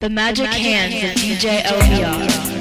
The magic, the magic hands, hands of DJ LBR.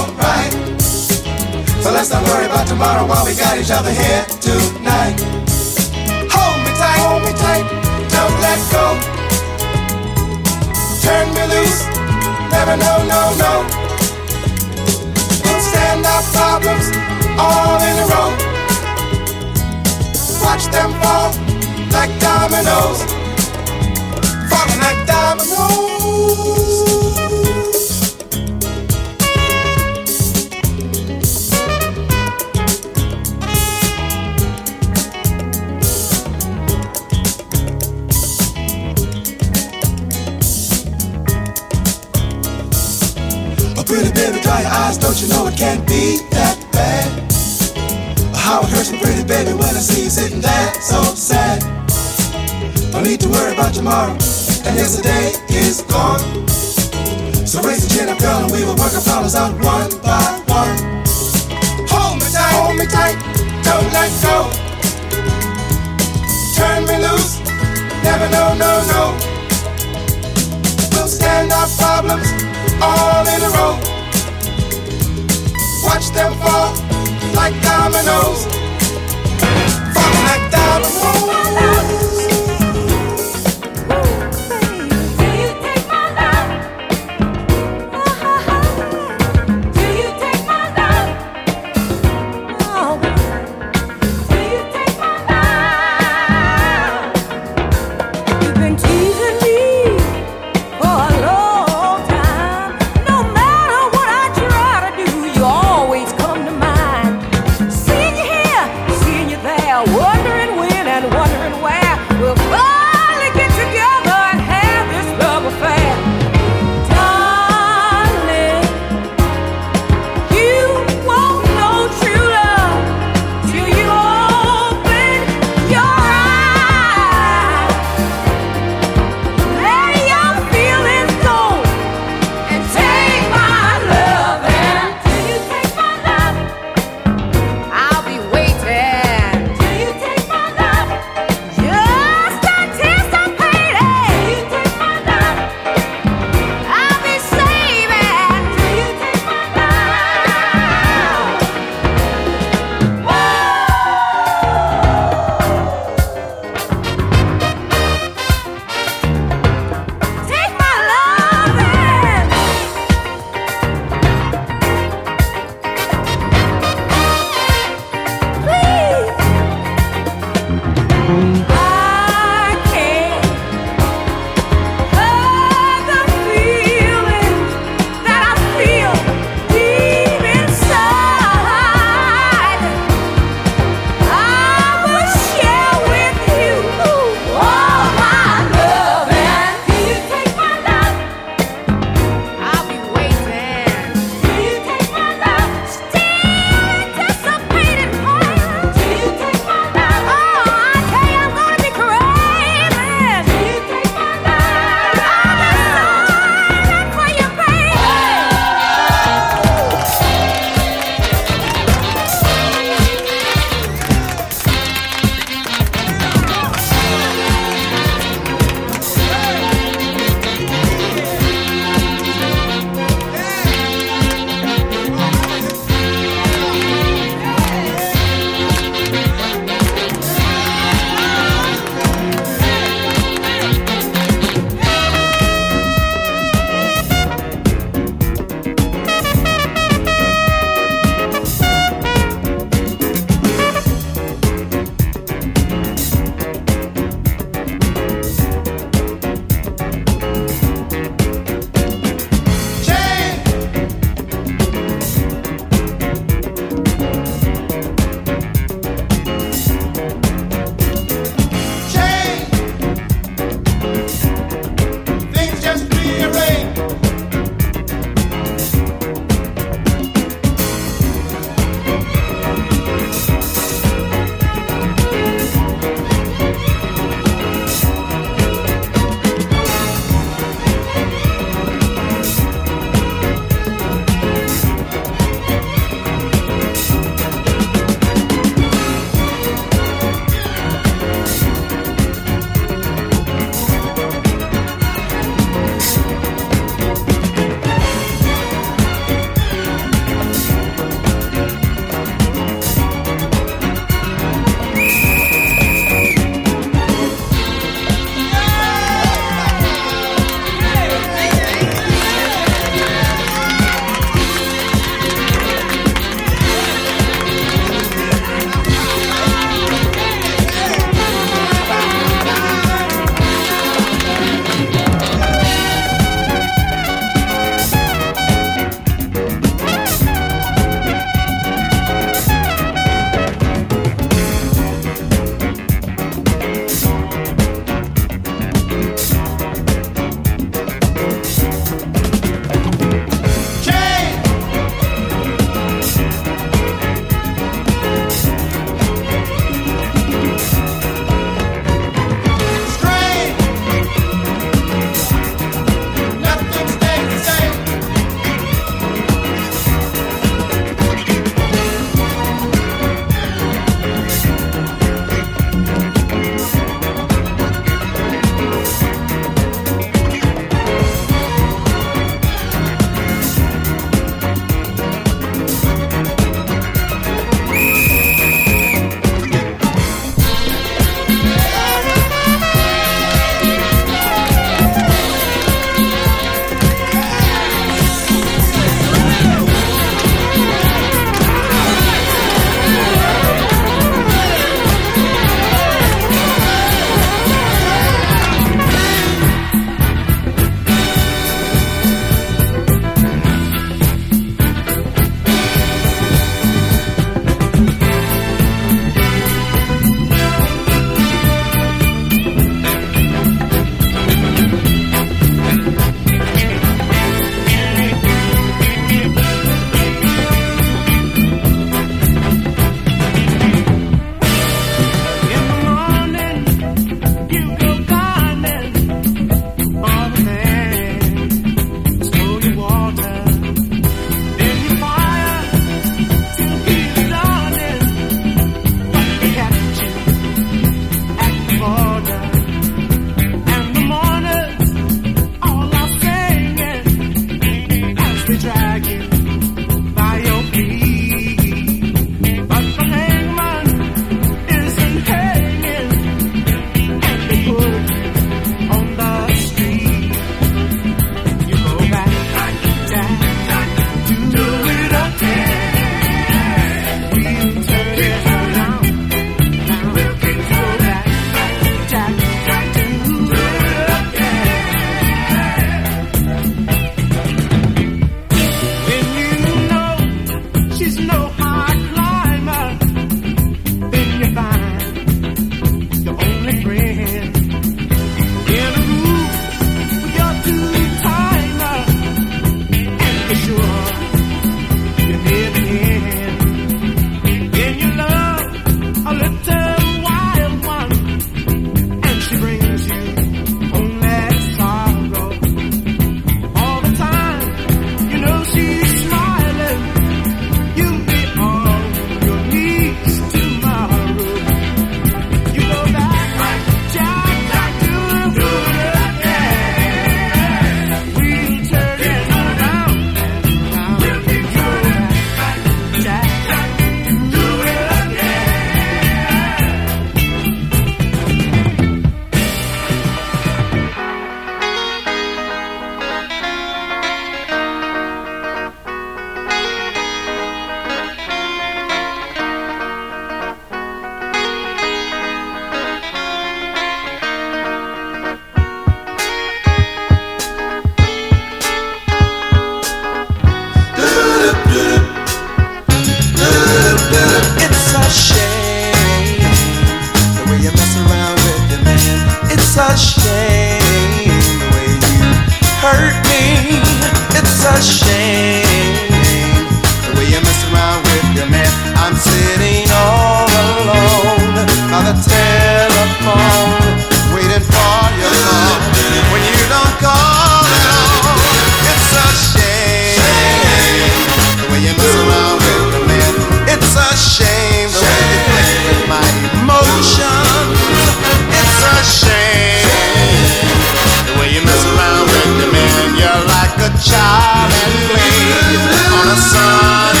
Diamonds and emeralds and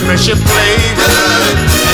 rubies and things. Got those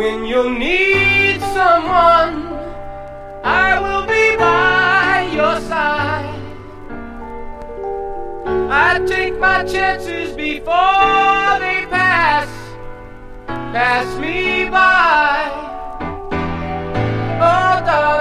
When you need someone, I will be by your side. I take my chances before they pass, pass me by. Oh, darling.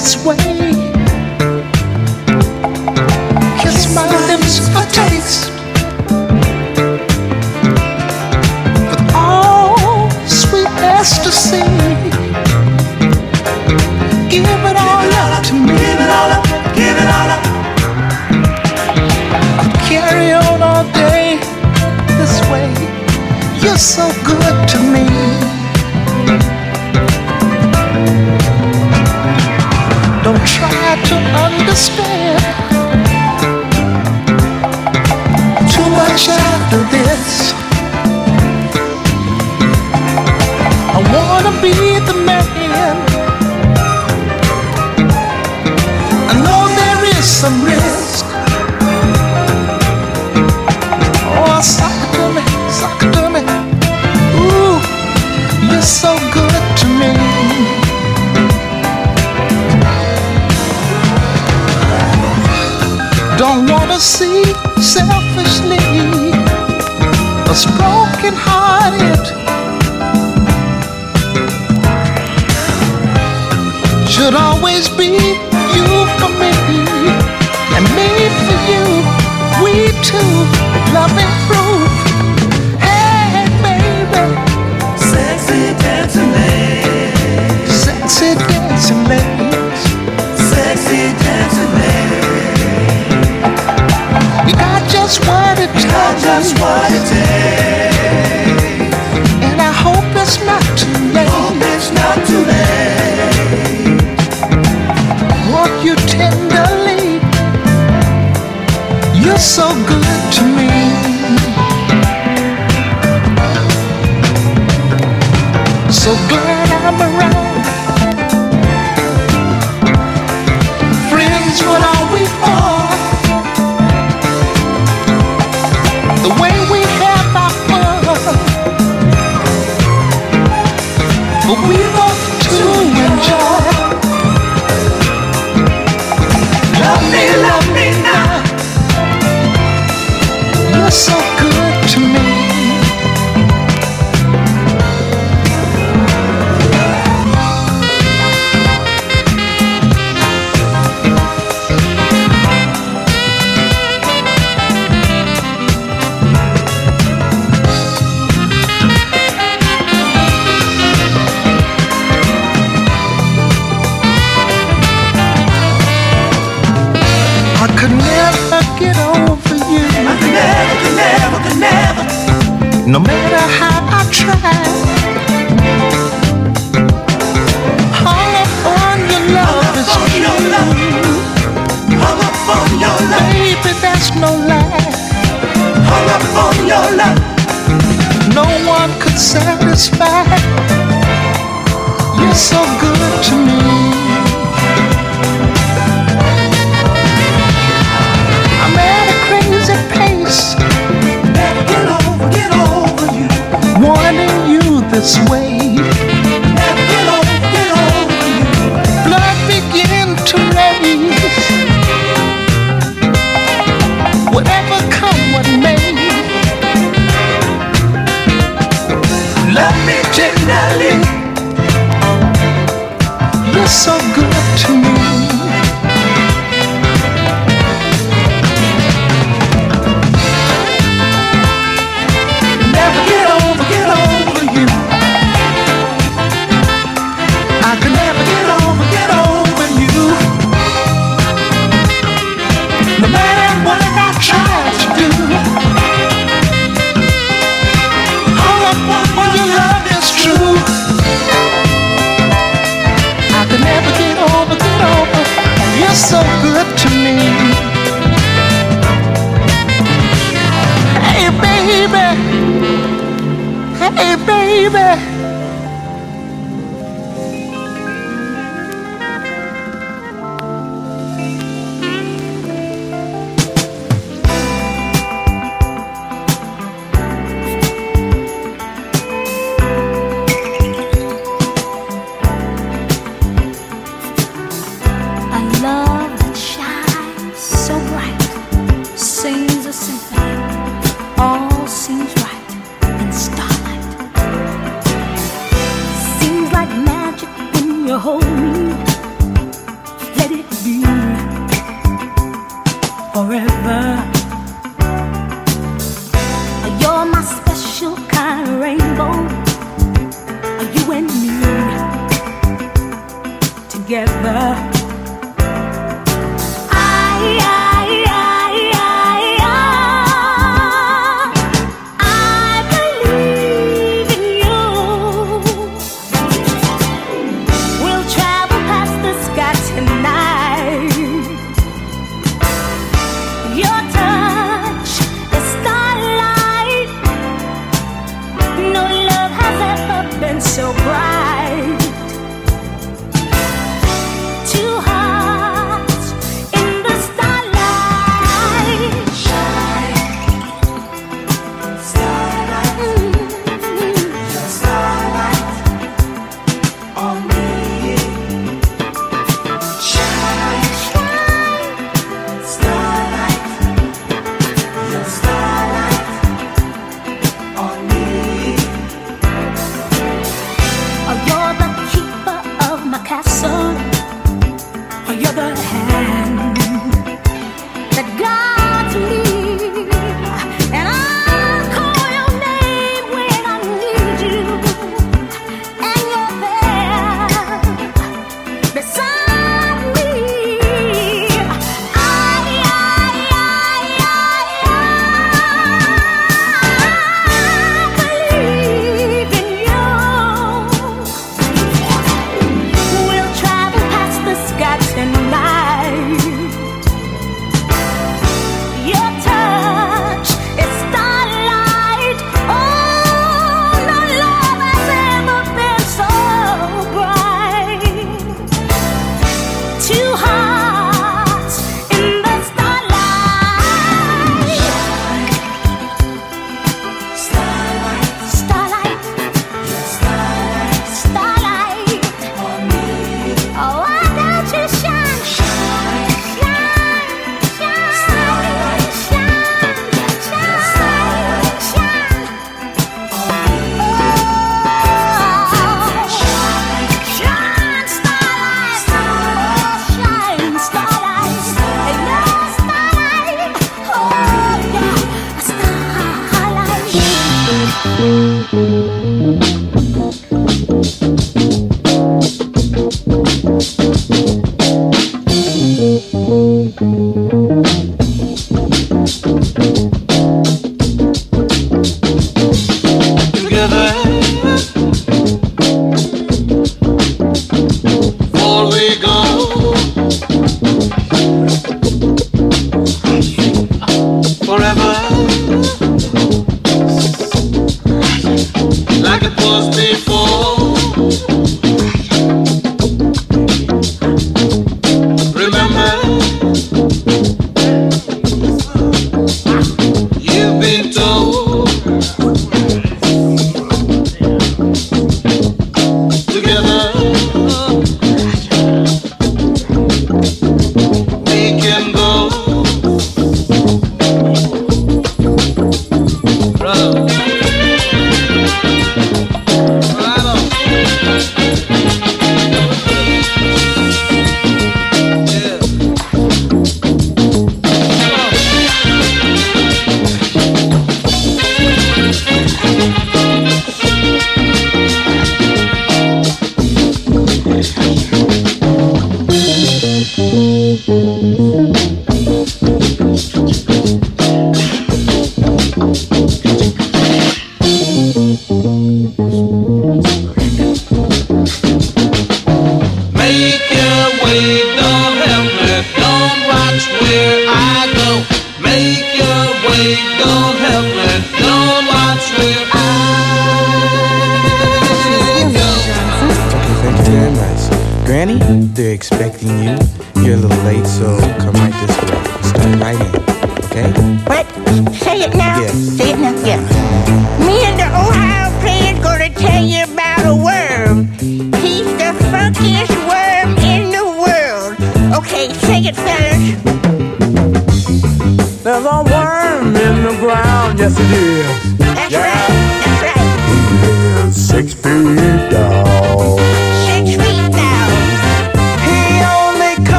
This way. Kiss my lips no matter how I try. Hung up on your love is true. Hung up on your love. Baby, that's no lie. Hung up on your love. No one could satisfy. 是为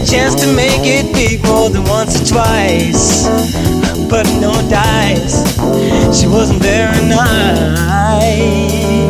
A chance to make it big more than once or twice, but no dice. She wasn't very nice.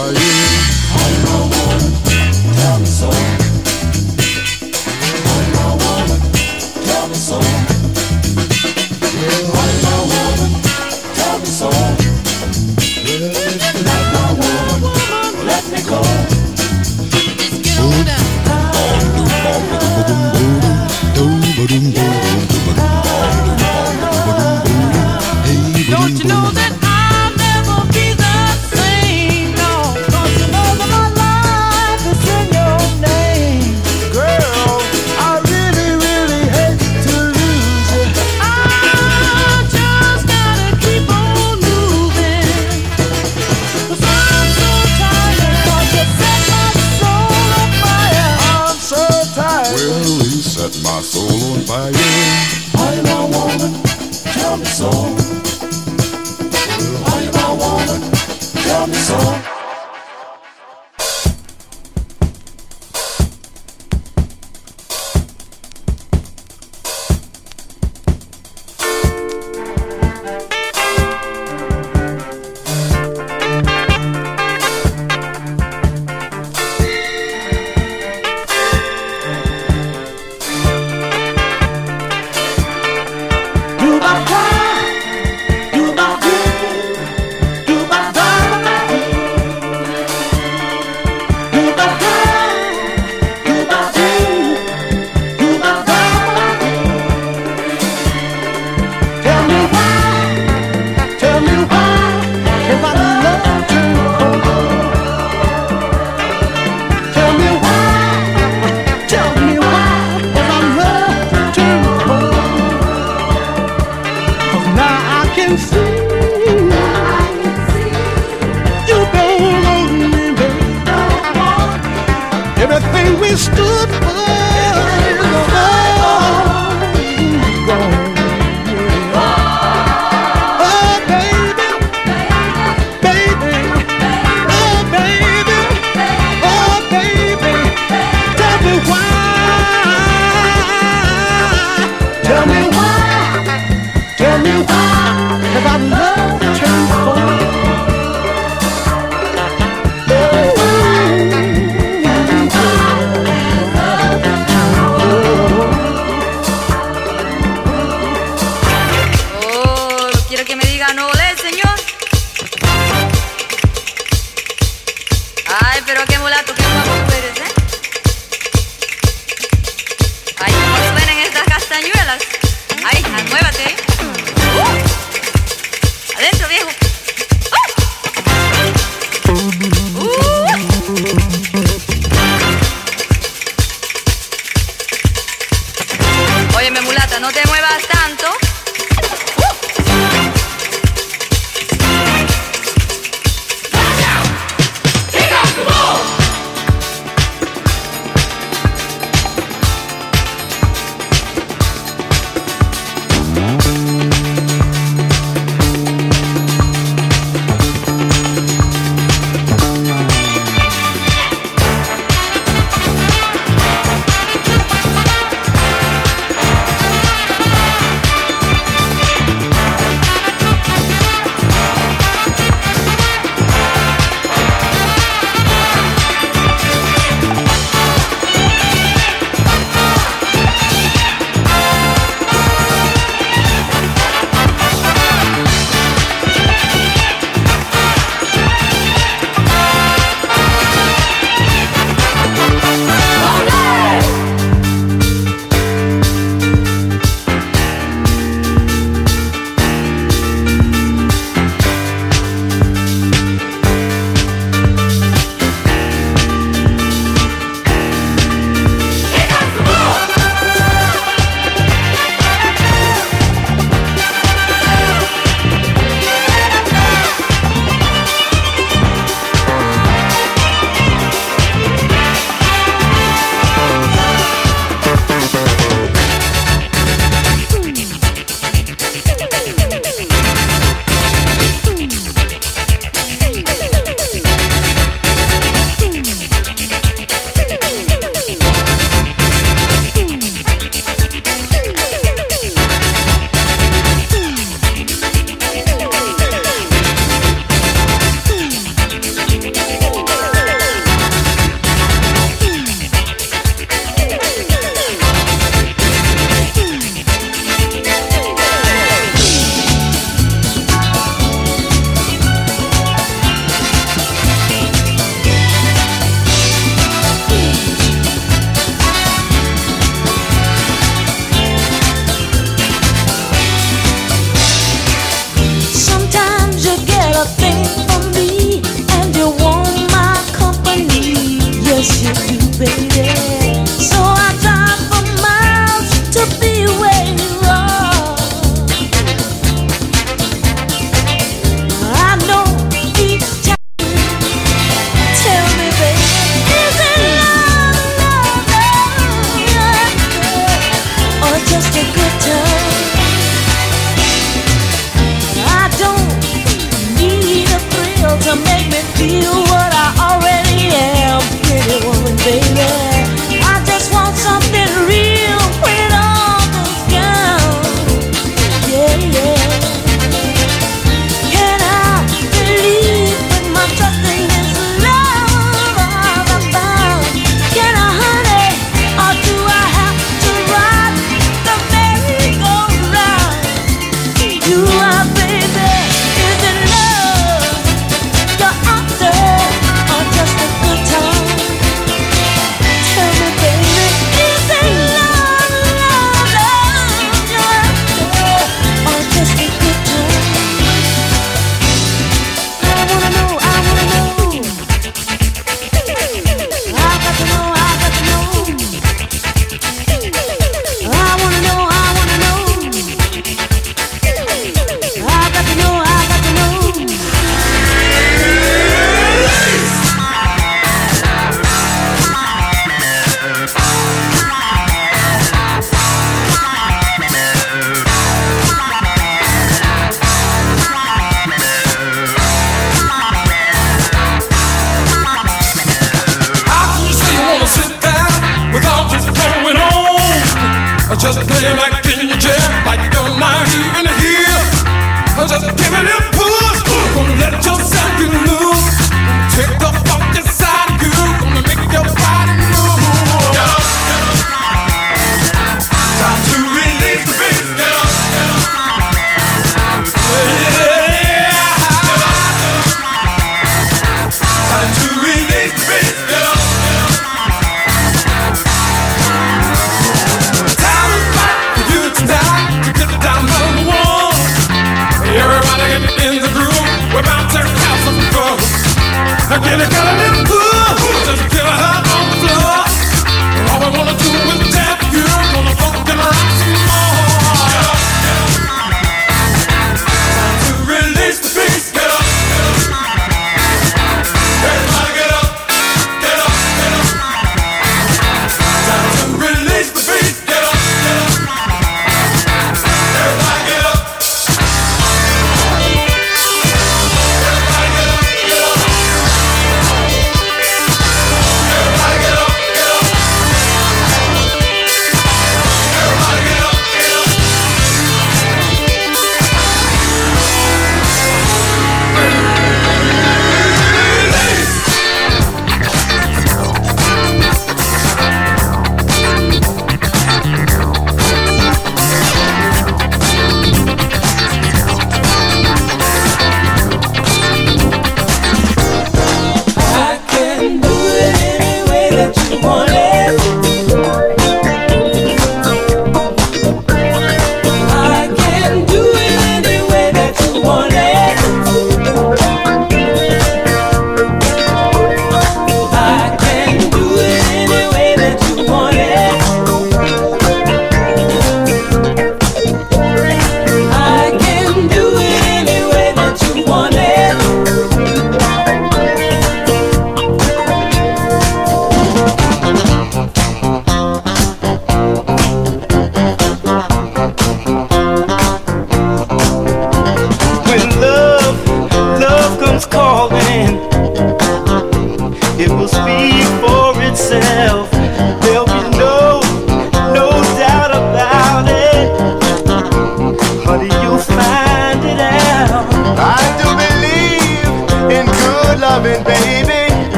Are you?